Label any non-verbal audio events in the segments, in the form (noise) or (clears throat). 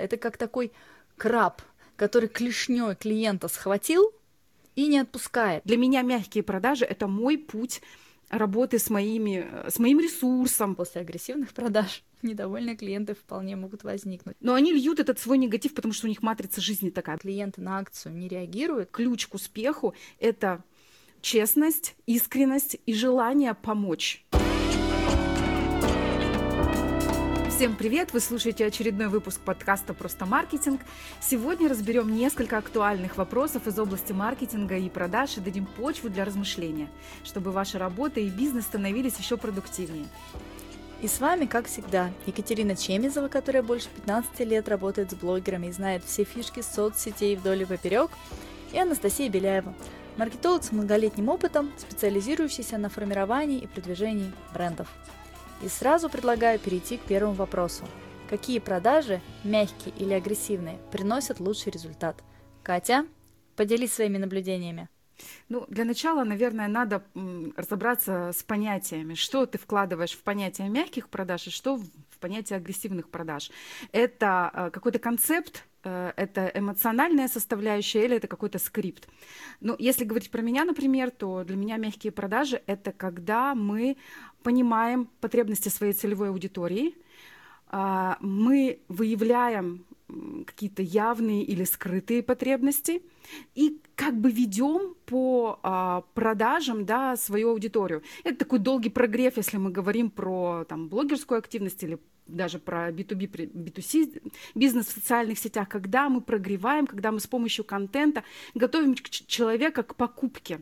это как такой краб, который клешней клиента схватил и не отпускает. Для меня мягкие продажи это мой путь работы с, моими, с моим ресурсом. После агрессивных продаж недовольные клиенты вполне могут возникнуть. Но они льют этот свой негатив, потому что у них матрица жизни такая. Клиенты на акцию не реагируют. Ключ к успеху — это честность, искренность и желание помочь. Всем привет! Вы слушаете очередной выпуск подкаста «Просто маркетинг». Сегодня разберем несколько актуальных вопросов из области маркетинга и продаж и дадим почву для размышления, чтобы ваша работа и бизнес становились еще продуктивнее. И с вами, как всегда, Екатерина Чемизова, которая больше 15 лет работает с блогерами и знает все фишки соцсетей вдоль и поперек, и Анастасия Беляева, маркетолог с многолетним опытом, специализирующийся на формировании и продвижении брендов. И сразу предлагаю перейти к первому вопросу. Какие продажи, мягкие или агрессивные, приносят лучший результат? Катя, поделись своими наблюдениями. Ну, для начала, наверное, надо разобраться с понятиями. Что ты вкладываешь в понятие мягких продаж и что в понятие агрессивных продаж. Это э, какой-то концепт, э, это эмоциональная составляющая или это какой-то скрипт. Ну, если говорить про меня, например, то для меня мягкие продажи — это когда мы понимаем потребности своей целевой аудитории, а, мы выявляем какие-то явные или скрытые потребности и как бы ведем по а, продажам да, свою аудиторию. Это такой долгий прогрев, если мы говорим про там, блогерскую активность или даже про B2B, B2C бизнес в социальных сетях, когда мы прогреваем, когда мы с помощью контента готовим человека к покупке.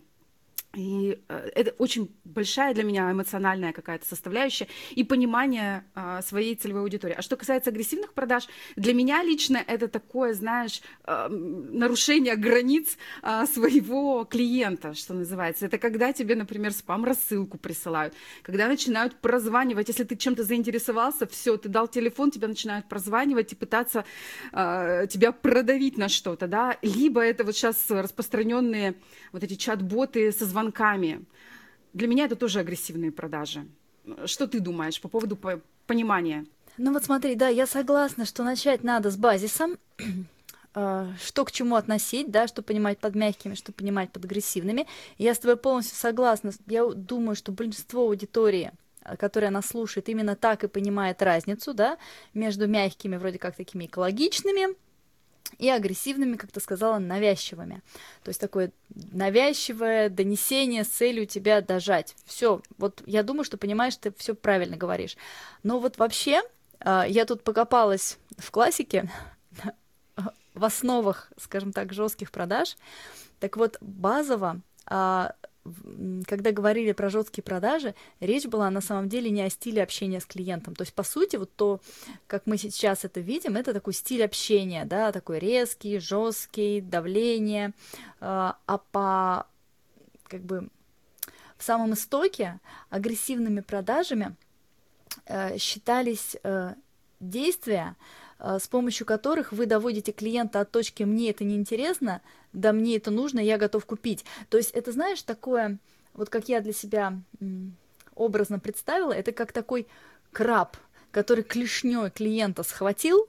И э, это очень большая для меня эмоциональная какая-то составляющая и понимание а, своей целевой аудитории. А что касается агрессивных продаж, для меня лично это такое, знаешь, а, нарушение границ а, своего клиента, что называется. Это когда тебе, например, спам-рассылку присылают, когда начинают прозванивать, если ты чем-то заинтересовался, все, ты дал телефон, тебя начинают прозванивать и пытаться тебя продавить на что-то, да. Либо это вот сейчас распространенные вот эти чат-боты со звонками. Для меня это тоже агрессивные продажи. Что ты думаешь по поводу понимания? Ну вот смотри, да, я согласна, что начать надо с базисом, (clears throat) а, что к чему относить, да, что понимать под мягкими, что понимать под агрессивными. Я с тобой полностью согласна. Я думаю, что большинство аудитории которая нас слушает, именно так и понимает разницу, да, между мягкими, вроде как такими экологичными, и агрессивными, как ты сказала, навязчивыми. То есть такое навязчивое донесение с целью тебя дожать. Все, вот я думаю, что понимаешь, ты все правильно говоришь. Но вот вообще, а, я тут покопалась в классике, (laughs) в основах, скажем так, жестких продаж. Так вот, базово а, когда говорили про жесткие продажи, речь была на самом деле не о стиле общения с клиентом. То есть, по сути, вот то, как мы сейчас это видим, это такой стиль общения, да, такой резкий, жесткий, давление, а, а по как бы в самом истоке агрессивными продажами э, считались э, действия, с помощью которых вы доводите клиента от точки «мне это неинтересно» да мне это нужно, я готов купить. То есть это, знаешь, такое, вот как я для себя образно представила, это как такой краб, который клешней клиента схватил,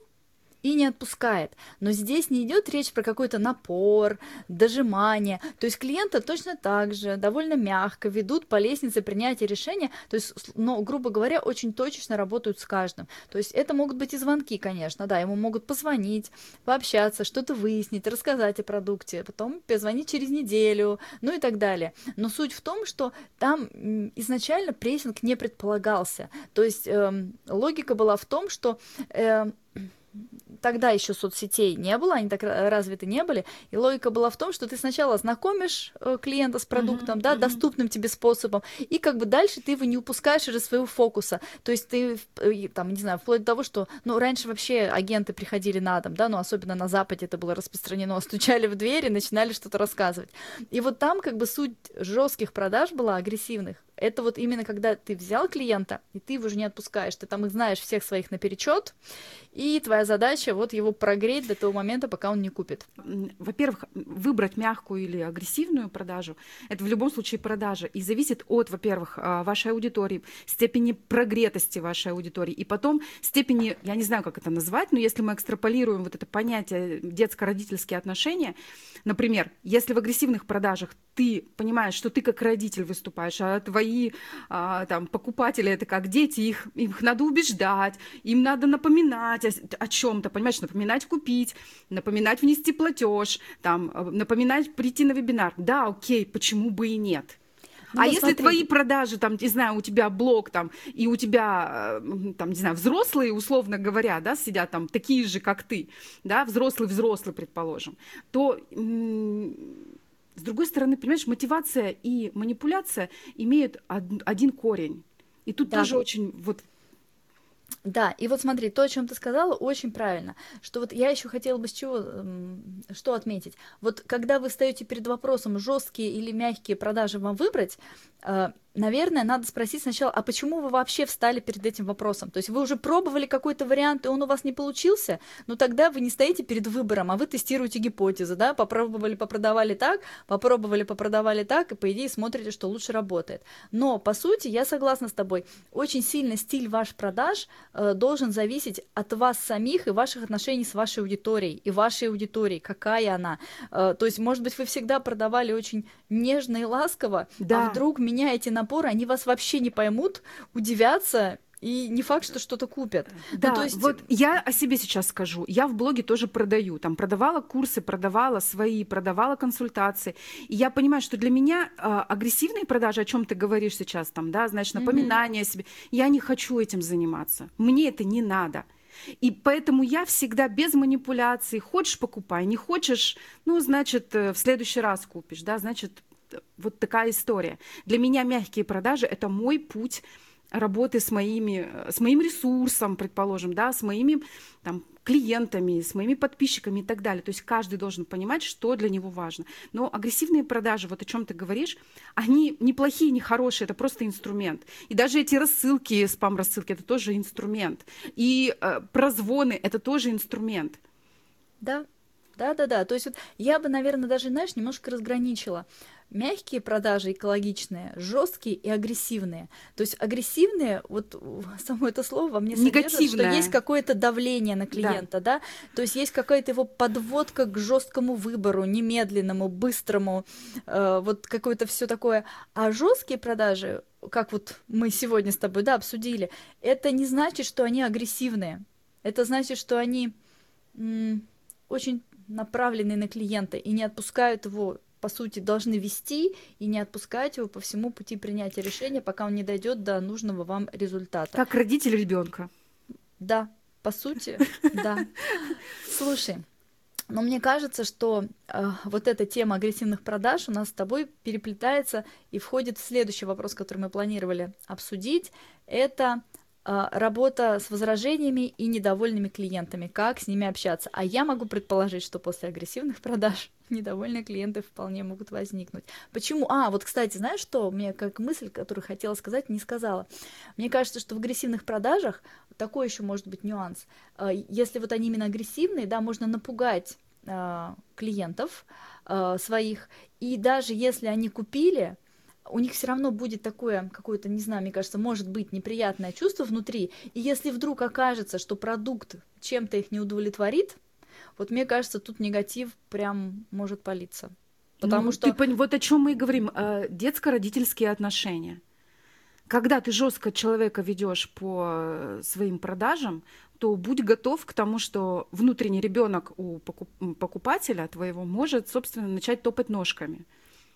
и не отпускает. Но здесь не идет речь про какой-то напор, дожимание. То есть клиента точно так же довольно мягко ведут по лестнице принятия решения, то есть, но, грубо говоря, очень точечно работают с каждым. То есть это могут быть и звонки, конечно, да, ему могут позвонить, пообщаться, что-то выяснить, рассказать о продукте, потом позвонить через неделю, ну и так далее. Но суть в том, что там изначально прессинг не предполагался. То есть э, логика была в том, что э, тогда еще соцсетей не было, они так развиты не были, и логика была в том, что ты сначала знакомишь э, клиента с продуктом, uh-huh, да, uh-huh. доступным тебе способом, и как бы дальше ты его не упускаешь из своего фокуса, то есть ты, э, там, не знаю, вплоть до того, что, ну, раньше вообще агенты приходили на дом, да, ну, особенно на Западе это было распространено, (laughs) стучали в двери, начинали что-то рассказывать, и вот там как бы суть жестких продаж была агрессивных, Это вот именно когда ты взял клиента, и ты его уже не отпускаешь. Ты там их знаешь всех своих наперечет, и твоя задача вот его прогреть до того момента, пока он не купит. Во-первых, выбрать мягкую или агрессивную продажу, это в любом случае продажа, и зависит от, во-первых, а, вашей аудитории, степени прогретости вашей аудитории, и потом степени, я не знаю, как это назвать, но если мы экстраполируем вот это понятие детско-родительские отношения, например, если в агрессивных продажах ты понимаешь, что ты как родитель выступаешь, а твои а, там покупатели это как дети, их, их надо убеждать, им надо напоминать о, о чем-то, понимаешь, напоминать купить, напоминать внести платеж, там, э, напоминать прийти на вебинар. Да, окей, почему бы и нет? Ну, а если смотри. твои продажи, там, не знаю, у тебя блог там, и у тебя, э, там, не знаю, взрослые, условно говоря, да, сидят там такие же, как ты, да, взрослый-взрослый, предположим, то с другой стороны, понимаешь, мотивация и манипуляция имеют один корень. И тут да. тоже очень вот да, и вот смотри, то, о чем ты сказала, очень правильно. Что вот я еще хотела бы с чего, что отметить. Вот когда вы стоите перед вопросом, жесткие или мягкие продажи вам выбрать, э, наверное, надо спросить сначала, а почему вы вообще встали перед этим вопросом? То есть вы уже пробовали какой-то вариант, и он у вас не получился, ну тогда вы не стоите перед выбором, а вы тестируете гипотезы, да, попробовали, попродавали так, попробовали, попродавали так, и по идее смотрите, что лучше работает. Но, по сути, я согласна с тобой, очень сильно стиль ваш продаж э, должен зависеть от вас самих и ваших отношений с вашей аудиторией, и вашей аудиторией, какая она. Э, то есть, может быть, вы всегда продавали очень нежно и ласково, а да. а вдруг меняете на напор, они вас вообще не поймут, удивятся, и не факт, что что-то купят. Ну, да, ну, то есть... вот я о себе сейчас скажу. Я в блоге тоже продаю. Там продавала курсы, продавала свои, продавала консультации. И я понимаю, что для меня э, агрессивные продажи, о чем ты говоришь сейчас, там, да, значит, напоминание mm-hmm. о себе, я не хочу этим заниматься. Мне это не надо. И поэтому я всегда без манипуляций. Хочешь, покупай, не хочешь, ну, значит, э, в следующий раз купишь, да, значит, вот такая история. Для меня мягкие продажи – это мой путь работы с, моими, с моим ресурсом, предположим, да, с моими там, клиентами, с моими подписчиками и так далее. То есть каждый должен понимать, что для него важно. Но агрессивные продажи, вот о чем ты говоришь, они неплохие, не хорошие, это просто инструмент. И даже эти рассылки, спам-рассылки, это тоже инструмент. И э, прозвоны, это тоже инструмент. Да, да, да, да. То есть вот я бы, наверное, даже, знаешь, немножко разграничила мягкие продажи экологичные, жесткие и агрессивные. То есть агрессивные, вот (laughs) само это слово во мне содержит, что есть какое-то давление на клиента, да. да? То есть есть какая-то его подводка к жесткому выбору, немедленному, быстрому, э, вот какое-то все такое. А жесткие продажи, как вот мы сегодня с тобой, да, обсудили, это не значит, что они агрессивные. Это значит, что они очень направлены на клиента и не отпускают его по сути, должны вести и не отпускать его по всему пути принятия решения, пока он не дойдет до нужного вам результата. Как родитель ребенка. Да, по сути, (laughs) да. Слушай, но мне кажется, что э, вот эта тема агрессивных продаж у нас с тобой переплетается и входит в следующий вопрос, который мы планировали обсудить. Это работа с возражениями и недовольными клиентами, как с ними общаться. А я могу предположить, что после агрессивных продаж (laughs) недовольные клиенты вполне могут возникнуть. Почему? А, вот, кстати, знаешь что? Мне как мысль, которую хотела сказать, не сказала. Мне кажется, что в агрессивных продажах такой еще может быть нюанс. А, если вот они именно агрессивные, да, можно напугать а, клиентов своих, и даже если они купили, у них все равно будет такое какое-то, не знаю, мне кажется, может быть неприятное чувство внутри. И если вдруг окажется, что продукт чем-то их не удовлетворит, вот мне кажется, тут негатив прям может палиться. Потому ну, что... Ты, вот о чем мы и говорим, э, детско-родительские отношения. Когда ты жестко человека ведешь по э, своим продажам, то будь готов к тому, что внутренний ребенок у покупателя твоего может, собственно, начать топать ножками.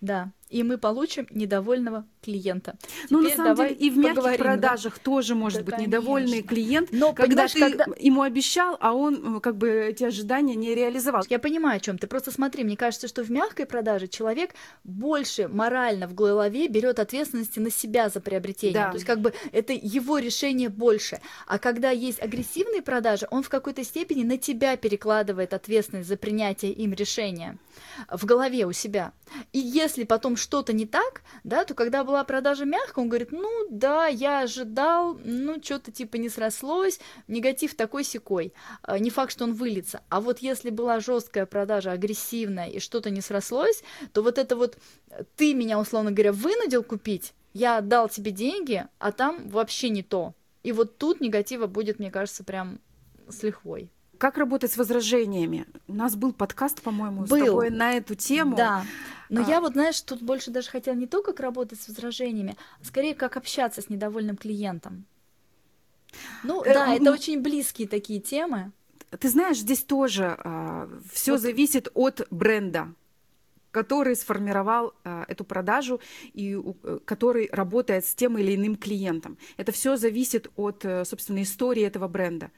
Да, и мы получим недовольного клиента. Ну, на самом деле, и в мягких поговорим, продажах да? тоже может да, быть конечно. недовольный клиент, Но, когда ты когда... ему обещал, а он как бы эти ожидания не реализовал. Я понимаю, о чем ты. Просто смотри, мне кажется, что в мягкой продаже человек больше морально в голове берет ответственности на себя за приобретение. Да. То есть как бы это его решение больше. А когда есть агрессивные продажи, он в какой-то степени на тебя перекладывает ответственность за принятие им решения в голове у себя. И если потом что-то не так, да, то когда была продажа мягкая, он говорит, ну да, я ожидал, ну что-то типа не срослось, негатив такой секой. А, не факт, что он выльется. А вот если была жесткая продажа, агрессивная и что-то не срослось, то вот это вот ты меня, условно говоря, вынудил купить, я отдал тебе деньги, а там вообще не то. И вот тут негатива будет, мне кажется, прям с лихвой. Как работать с возражениями? У нас был подкаст, по-моему, был. с тобой на эту тему. Да. Но а... я вот, знаешь, тут больше даже хотела не то, как работать с возражениями, а скорее как общаться с недовольным клиентом. Ну э, да, это очень близкие такие темы. Ты знаешь, здесь тоже э, все вот. зависит от бренда который сформировал э, эту продажу и э, который работает с тем или иным клиентом. Это все зависит от, э, собственно, истории этого бренда.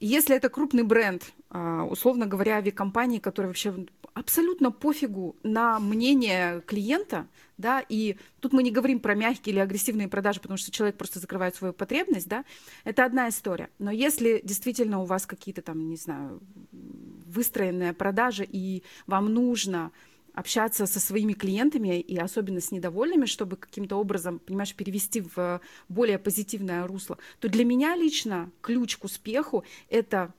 Если это крупный бренд, а, условно говоря, авиакомпании, которые вообще абсолютно пофигу на мнение клиента, да, и тут мы не говорим про мягкие или агрессивные продажи, потому что человек просто закрывает свою потребность, да, это одна история. Но если действительно у вас какие-то там, не знаю, выстроенные продажи, и вам нужно общаться со своими клиентами и особенно с недовольными, чтобы каким-то образом, понимаешь, перевести в более позитивное русло, то для меня лично ключ к успеху — это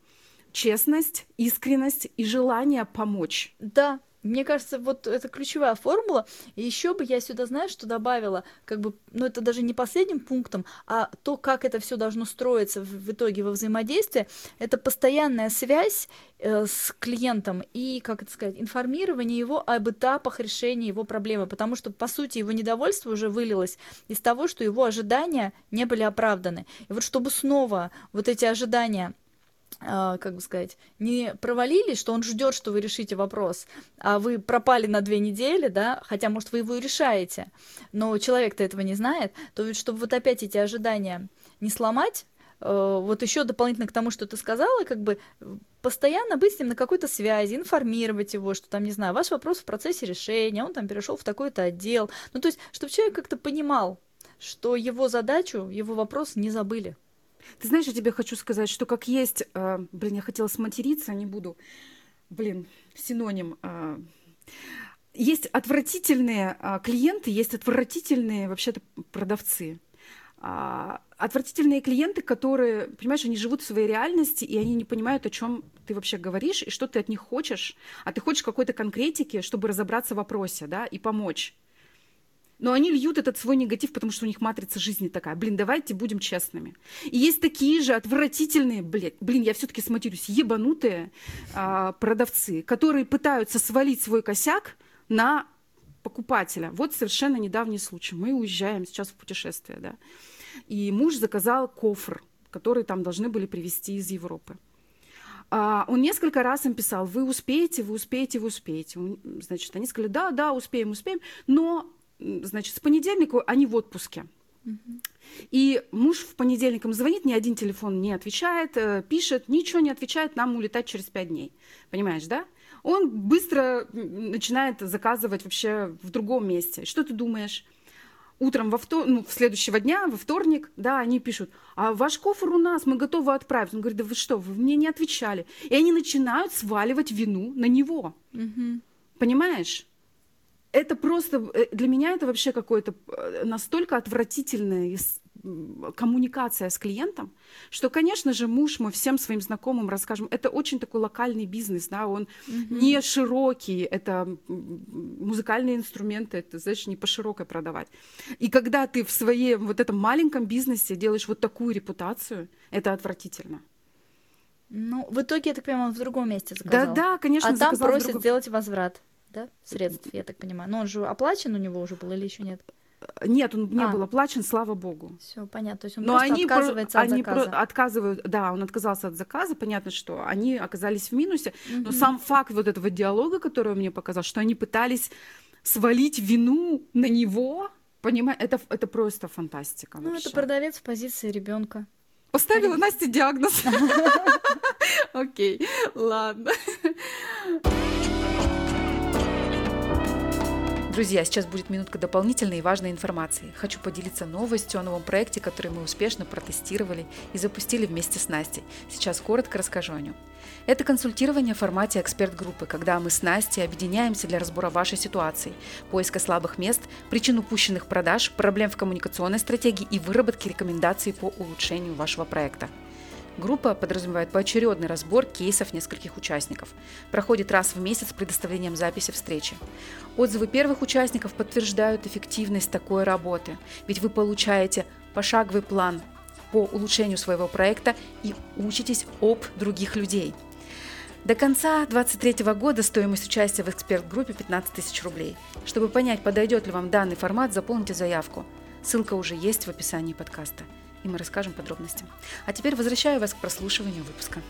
честность, искренность и желание помочь. Да, мне кажется, вот это ключевая формула. И еще бы я сюда, знаешь, что добавила, как бы, ну это даже не последним пунктом, а то, как это все должно строиться в, в итоге во взаимодействии, это постоянная связь э, с клиентом и, как это сказать, информирование его об этапах решения его проблемы, потому что, по сути, его недовольство уже вылилось из того, что его ожидания не были оправданы. И вот чтобы снова вот эти ожидания как бы сказать, не провалились, что он ждет, что вы решите вопрос, а вы пропали на две недели, да, хотя, может, вы его и решаете, но человек-то этого не знает, то ведь, чтобы вот опять эти ожидания не сломать, э, вот еще дополнительно к тому, что ты сказала, как бы постоянно быть с ним на какой-то связи, информировать его, что там, не знаю, ваш вопрос в процессе решения, он там перешел в такой-то отдел. Ну, то есть, чтобы человек как-то понимал, что его задачу, его вопрос не забыли. Ты знаешь, я тебе хочу сказать, что как есть... Э, блин, я хотела сматериться, не буду. Блин, синоним. Э, есть отвратительные э, клиенты, есть отвратительные вообще-то продавцы. А, отвратительные клиенты, которые, понимаешь, они живут в своей реальности, и они не понимают, о чем ты вообще говоришь, и что ты от них хочешь. А ты хочешь какой-то конкретики, чтобы разобраться в вопросе, да, и помочь. Но они льют этот свой негатив, потому что у них матрица жизни такая. Блин, давайте будем честными. И есть такие же отвратительные, блин, блин я все-таки сматерюсь, ебанутые а, продавцы, которые пытаются свалить свой косяк на покупателя. Вот совершенно недавний случай. Мы уезжаем сейчас в путешествие, да. И муж заказал кофр, который там должны были привезти из Европы. А, он несколько раз им писал, вы успеете, вы успеете, вы успеете. Значит, они сказали, да, да, успеем, успеем, но значит, с понедельника они в отпуске. И муж в понедельник им звонит, ни один телефон не отвечает, э, пишет, ничего не отвечает, нам улетать через пять дней. Понимаешь, да? Он быстро начинает заказывать вообще в другом месте. Что ты думаешь? Утром во втор... ну, в следующего дня, во вторник, да, они пишут, а ваш кофр у нас, мы готовы отправить. Он говорит, да вы что, вы мне не отвечали. И они начинают сваливать вину на него. Угу. Понимаешь? Это просто э, для меня это вообще какое-то э, настолько отвратительное коммуникация с клиентом, что, конечно же, муж мы всем своим знакомым расскажем. Это очень такой локальный бизнес, да, он mm-hmm. не широкий, это музыкальные инструменты, это, знаешь, не по широкой продавать. И когда ты в своем вот этом маленьком бизнесе делаешь вот такую репутацию, это отвратительно. Ну, в итоге, я так понимаю, он в другом месте заказал. Да, да, конечно. А там просит другом... сделать возврат да, средств, я так понимаю. Но он же оплачен у него уже был или еще нет? Нет, он не а. был оплачен, слава богу. Все понятно. То есть он Но просто они отказывается про, от они заказа. Про, отказывают, да, он отказался от заказа. Понятно, что они оказались в минусе. Mm-hmm. Но сам факт вот этого диалога, который он мне показал, что они пытались свалить вину на него, понимаешь, это, это просто фантастика. Ну, это продавец в позиции ребенка. Поставила Настя диагноз. (laughs) Окей, ладно. Друзья, сейчас будет минутка дополнительной и важной информации. Хочу поделиться новостью о новом проекте, который мы успешно протестировали и запустили вместе с Настей. Сейчас коротко расскажу о нем. Это консультирование в формате эксперт-группы, когда мы с Настей объединяемся для разбора вашей ситуации, поиска слабых мест, причин упущенных продаж, проблем в коммуникационной стратегии и выработки рекомендаций по улучшению вашего проекта. Группа подразумевает поочередный разбор кейсов нескольких участников. Проходит раз в месяц с предоставлением записи встречи. Отзывы первых участников подтверждают эффективность такой работы, ведь вы получаете пошаговый план по улучшению своего проекта и учитесь об других людей. До конца 2023 года стоимость участия в эксперт-группе 15 тысяч рублей. Чтобы понять, подойдет ли вам данный формат, заполните заявку. Ссылка уже есть в описании подкаста и мы расскажем подробности. А теперь возвращаю вас к прослушиванию выпуска.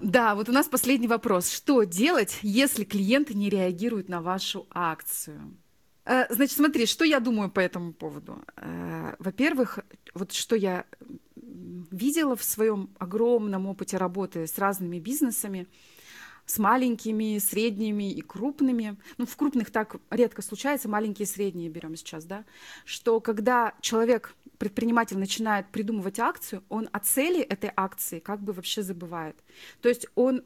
Да, вот у нас последний вопрос. Что делать, если клиенты не реагируют на вашу акцию? Э, значит, смотри, что я думаю по этому поводу. Э, во-первых, вот что я видела в своем огромном опыте работы с разными бизнесами – с маленькими, средними и крупными. Ну, в крупных так редко случается, маленькие и средние берем сейчас, да, что когда человек, предприниматель начинает придумывать акцию, он о цели этой акции как бы вообще забывает. То есть он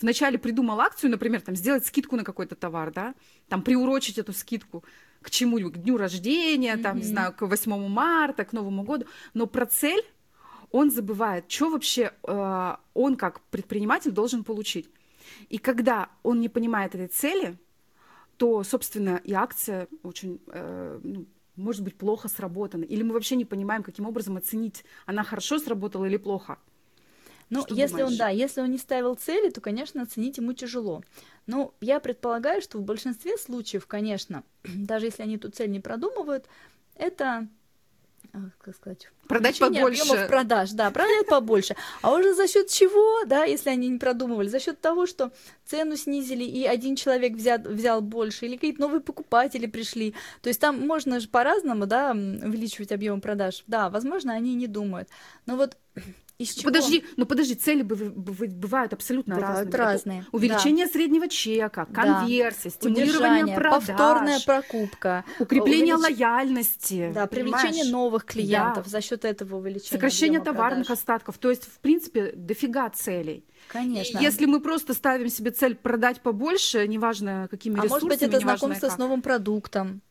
вначале придумал акцию, например, там, сделать скидку на какой-то товар, да, там, приурочить эту скидку к чему-нибудь, к дню рождения, mm-hmm. там, не знаю, к 8 марта, к Новому году, но про цель он забывает, что вообще э, он как предприниматель должен получить. И когда он не понимает этой цели, то, собственно, и акция очень, э, ну, может быть, плохо сработана. Или мы вообще не понимаем, каким образом оценить, она хорошо сработала или плохо. Ну, что если думаешь? он, да, если он не ставил цели, то, конечно, оценить ему тяжело. Но я предполагаю, что в большинстве случаев, конечно, (clears throat) даже если они эту цель не продумывают, это как сказать, продать побольше. продаж, да, продать побольше. А уже за счет чего, да, если они не продумывали, за счет того, что цену снизили и один человек взял, взял больше, или какие-то новые покупатели пришли. То есть там можно же по-разному, да, увеличивать объем продаж. Да, возможно, они не думают. Но вот из чего? Подожди, ну подожди, цели бывают абсолютно бывают разные. разные. увеличение да. среднего чека, конверсия, да. стимулирование продаж, повторная прокупка, укрепление увелич... лояльности, да, привлечение новых клиентов да. за счет этого увеличения. Сокращение товарных продаж. остатков. То есть, в принципе, дофига целей. Конечно. Если мы просто ставим себе цель продать побольше, неважно какими а ресурсами, может быть, это знакомство как. с новым продуктом.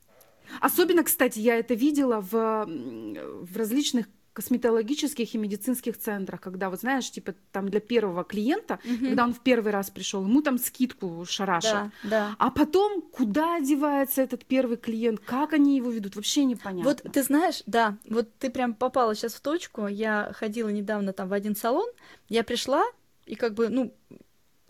Особенно, кстати, я это видела в, в различных косметологических и медицинских центрах, когда, вот знаешь, типа там для первого клиента, угу. когда он в первый раз пришел, ему там скидку шараша. Да, да. А потом, куда одевается этот первый клиент, как они его ведут, вообще непонятно. Вот ты знаешь, да, вот ты прям попала сейчас в точку. Я ходила недавно там в один салон, я пришла, и как бы, ну,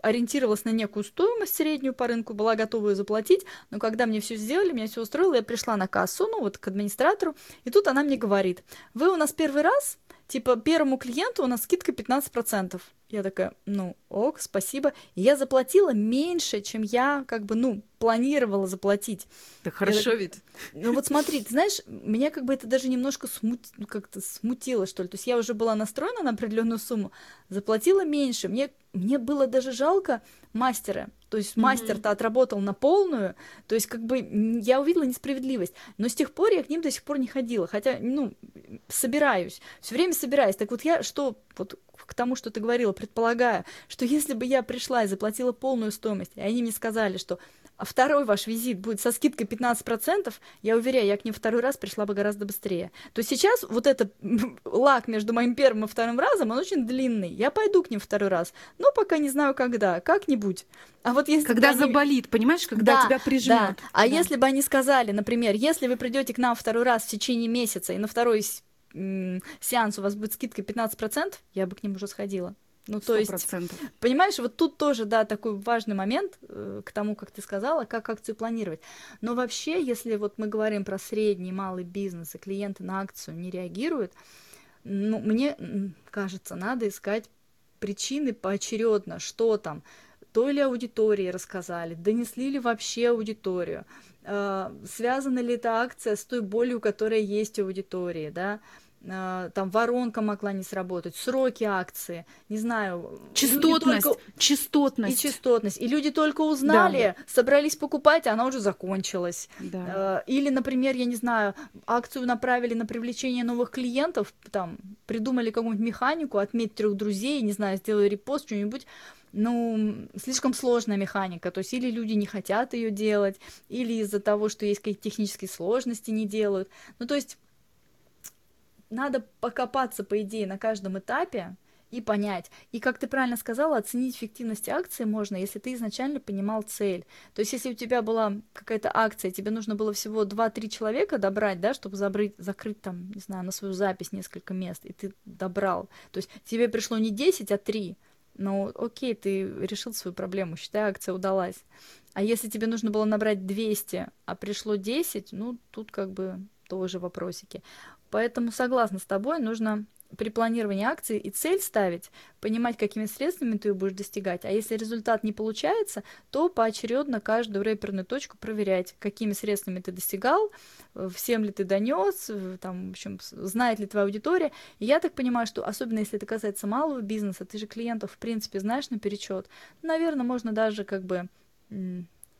ориентировалась на некую стоимость среднюю по рынку, была готова ее заплатить, но когда мне все сделали, меня все устроило, я пришла на кассу, ну вот к администратору, и тут она мне говорит, вы у нас первый раз, типа первому клиенту у нас скидка 15%. Я такая, ну, ок, спасибо. И я заплатила меньше, чем я, как бы, ну, планировала заплатить. Так хорошо я, ведь. Ну вот смотри, ты знаешь, меня как бы это даже немножко смут... ну, как-то смутило, что ли. То есть я уже была настроена на определенную сумму, заплатила меньше. Мне, мне было даже жалко мастера. То есть mm-hmm. мастер-то отработал на полную, то есть как бы я увидела несправедливость. Но с тех пор я к ним до сих пор не ходила, хотя, ну, собираюсь, все время собираюсь. Так вот я что, вот к тому, что ты говорила, предполагаю, что если бы я пришла и заплатила полную стоимость, и они мне сказали, что второй ваш визит будет со скидкой 15%, я уверяю, я к ним второй раз пришла бы гораздо быстрее. То сейчас вот этот (laughs) лак между моим первым и вторым разом, он очень длинный. Я пойду к ним второй раз, но пока не знаю когда, как-нибудь. А вот если когда они... заболит, понимаешь, когда да, тебя прижмет. Да. А да. если бы они сказали, например, если вы придете к нам второй раз в течение месяца и на второй сеанс у вас будет скидка 15%, я бы к ним уже сходила. Ну, то 100%. есть, понимаешь, вот тут тоже, да, такой важный момент э, к тому, как ты сказала, как акцию планировать. Но вообще, если вот мы говорим про средний, малый бизнес, и клиенты на акцию не реагируют, ну, мне кажется, надо искать причины поочередно, что там, той ли аудитории рассказали, донесли ли вообще аудиторию, э, связана ли эта акция с той болью, которая есть у аудитории, да, э, там воронка могла не сработать, сроки акции, не знаю. Частотность, только... частотность. И частотность. И люди только узнали, да. собрались покупать, а она уже закончилась. Да. Э, или, например, я не знаю, акцию направили на привлечение новых клиентов, там, придумали какую-нибудь механику, отметь трех друзей, не знаю, сделай репост, что-нибудь, ну, слишком сложная механика, то есть или люди не хотят ее делать, или из-за того, что есть какие-то технические сложности, не делают. Ну, то есть надо покопаться, по идее, на каждом этапе и понять. И, как ты правильно сказала, оценить эффективность акции можно, если ты изначально понимал цель. То есть, если у тебя была какая-то акция, тебе нужно было всего 2-3 человека добрать, да, чтобы забрать, закрыть там, не знаю, на свою запись несколько мест, и ты добрал. То есть, тебе пришло не 10, а 3. Ну, окей, ты решил свою проблему, считай, акция удалась. А если тебе нужно было набрать 200, а пришло 10, ну, тут как бы тоже вопросики. Поэтому согласна с тобой, нужно при планировании акции и цель ставить, понимать, какими средствами ты ее будешь достигать. А если результат не получается, то поочередно каждую рэперную точку проверять, какими средствами ты достигал, всем ли ты донес, там, в общем, знает ли твоя аудитория. И я так понимаю, что особенно если это касается малого бизнеса, ты же клиентов, в принципе, знаешь наперечет, наверное, можно даже как бы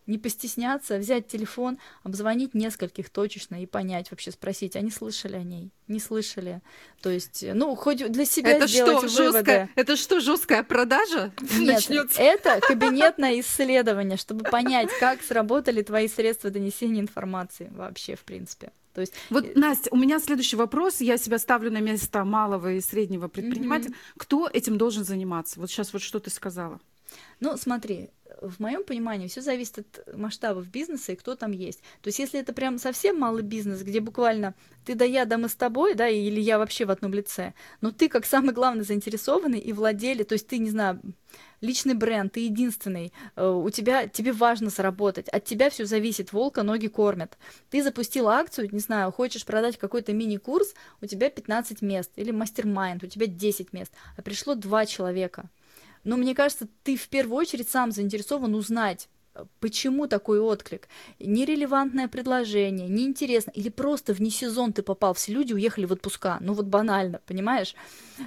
не постесняться, взять телефон, обзвонить нескольких точечно и понять, вообще спросить, они слышали о ней, не слышали. То есть, ну, хоть для себя это сделать что, выводы. Жесткая, это что, жесткая продажа? Нет, начнется? это кабинетное исследование, чтобы понять, как сработали твои средства донесения информации вообще, в принципе. То есть... Вот, Настя, у меня следующий вопрос. Я себя ставлю на место малого и среднего предпринимателя. Mm-hmm. Кто этим должен заниматься? Вот сейчас вот что ты сказала. Ну, смотри, в моем понимании все зависит от масштабов бизнеса и кто там есть. То есть, если это прям совсем малый бизнес, где буквально ты да я, да мы с тобой, да, или я вообще в одном лице, но ты как самый главный заинтересованный и владелец, то есть ты, не знаю, личный бренд, ты единственный, э, у тебя, тебе важно заработать, от тебя все зависит, волка ноги кормят. Ты запустил акцию, не знаю, хочешь продать какой-то мини-курс, у тебя 15 мест, или мастер-майнд, у тебя 10 мест, а пришло два человека – но мне кажется, ты в первую очередь сам заинтересован узнать, э, почему такой отклик. Нерелевантное предложение, неинтересно, или просто вне сезон ты попал, все люди уехали в отпуска, ну вот банально, понимаешь?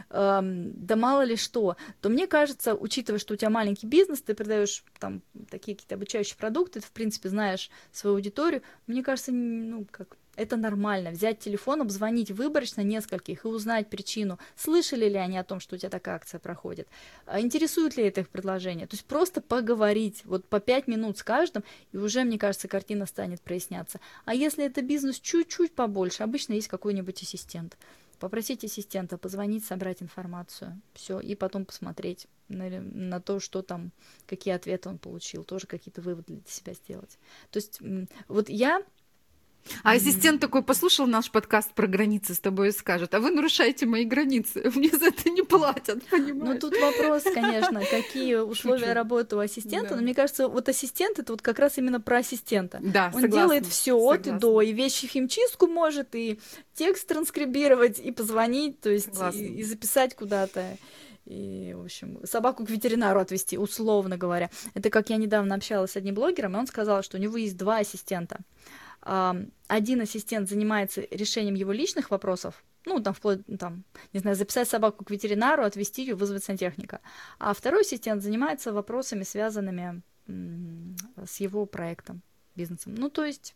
Эм, да мало ли что. То мне кажется, учитывая, что у тебя маленький бизнес, ты продаешь там такие какие-то обучающие продукты, ты в принципе знаешь свою аудиторию, мне кажется, ну как это нормально. Взять телефон, обзвонить выборочно нескольких и узнать причину, слышали ли они о том, что у тебя такая акция проходит, а интересует ли это их предложение. То есть просто поговорить, вот по пять минут с каждым, и уже, мне кажется, картина станет проясняться. А если это бизнес чуть-чуть побольше, обычно есть какой-нибудь ассистент. Попросить ассистента позвонить, собрать информацию, все, и потом посмотреть на, на то, что там, какие ответы он получил, тоже какие-то выводы для себя сделать. То есть вот я а ассистент такой послушал наш подкаст про границы с тобой и скажет, а вы нарушаете мои границы, (laughs) мне за это не платят, понимаешь? Ну тут вопрос, конечно, какие (laughs) условия Шучу. работы у ассистента, да. но мне кажется, вот ассистент это вот как раз именно про ассистента. Да, Он согласна, делает все от и до, и вещи химчистку может, и текст транскрибировать, и позвонить, то есть и, и записать куда-то и, в общем, собаку к ветеринару отвезти, условно говоря. Это как я недавно общалась с одним блогером, и он сказал, что у него есть два ассистента один ассистент занимается решением его личных вопросов, ну, там, вплоть, там, не знаю, записать собаку к ветеринару, отвезти ее, вызвать сантехника. А второй ассистент занимается вопросами, связанными с его проектом, бизнесом. Ну, то есть,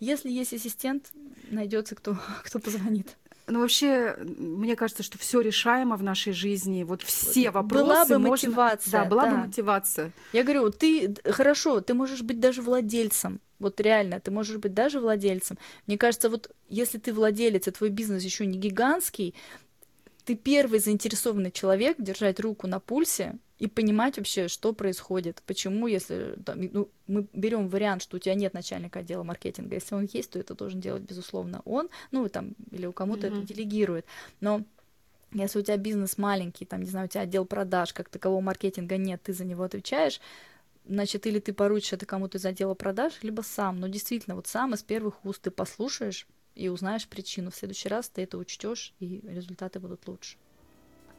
если есть ассистент, найдется кто, (laughs) кто позвонит. Ну, вообще, мне кажется, что все решаемо в нашей жизни. Вот все вопросы. Была бы можно... мотивация. Да, была да. бы мотивация. Я говорю, ты хорошо, ты можешь быть даже владельцем. Вот реально, ты можешь быть даже владельцем. Мне кажется, вот если ты владелец, и твой бизнес еще не гигантский, ты первый заинтересованный человек держать руку на пульсе и понимать вообще, что происходит, почему, если там, ну, мы берем вариант, что у тебя нет начальника отдела маркетинга, если он есть, то это должен делать, безусловно, он, ну, там, или у кому-то mm-hmm. это делегирует, но если у тебя бизнес маленький, там, не знаю, у тебя отдел продаж, как такового маркетинга нет, ты за него отвечаешь, значит, или ты поручишь это кому-то из отдела продаж, либо сам, но действительно, вот сам из первых уст ты послушаешь и узнаешь причину. В следующий раз ты это учтешь, и результаты будут лучше.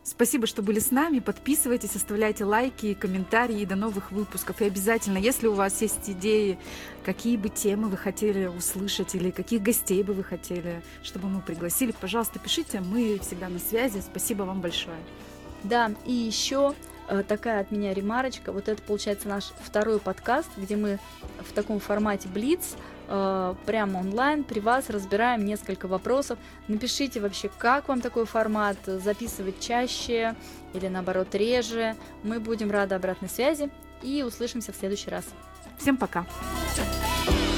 Спасибо, что были с нами. Подписывайтесь, оставляйте лайки, комментарии и до новых выпусков. И обязательно, если у вас есть идеи, какие бы темы вы хотели услышать или каких гостей бы вы хотели, чтобы мы пригласили, пожалуйста, пишите. Мы всегда на связи. Спасибо вам большое. Да, и еще такая от меня ремарочка. Вот это получается наш второй подкаст, где мы в таком формате Блиц э, прямо онлайн при вас разбираем несколько вопросов. Напишите вообще, как вам такой формат, записывать чаще или наоборот реже. Мы будем рады обратной связи и услышимся в следующий раз. Всем пока. Thank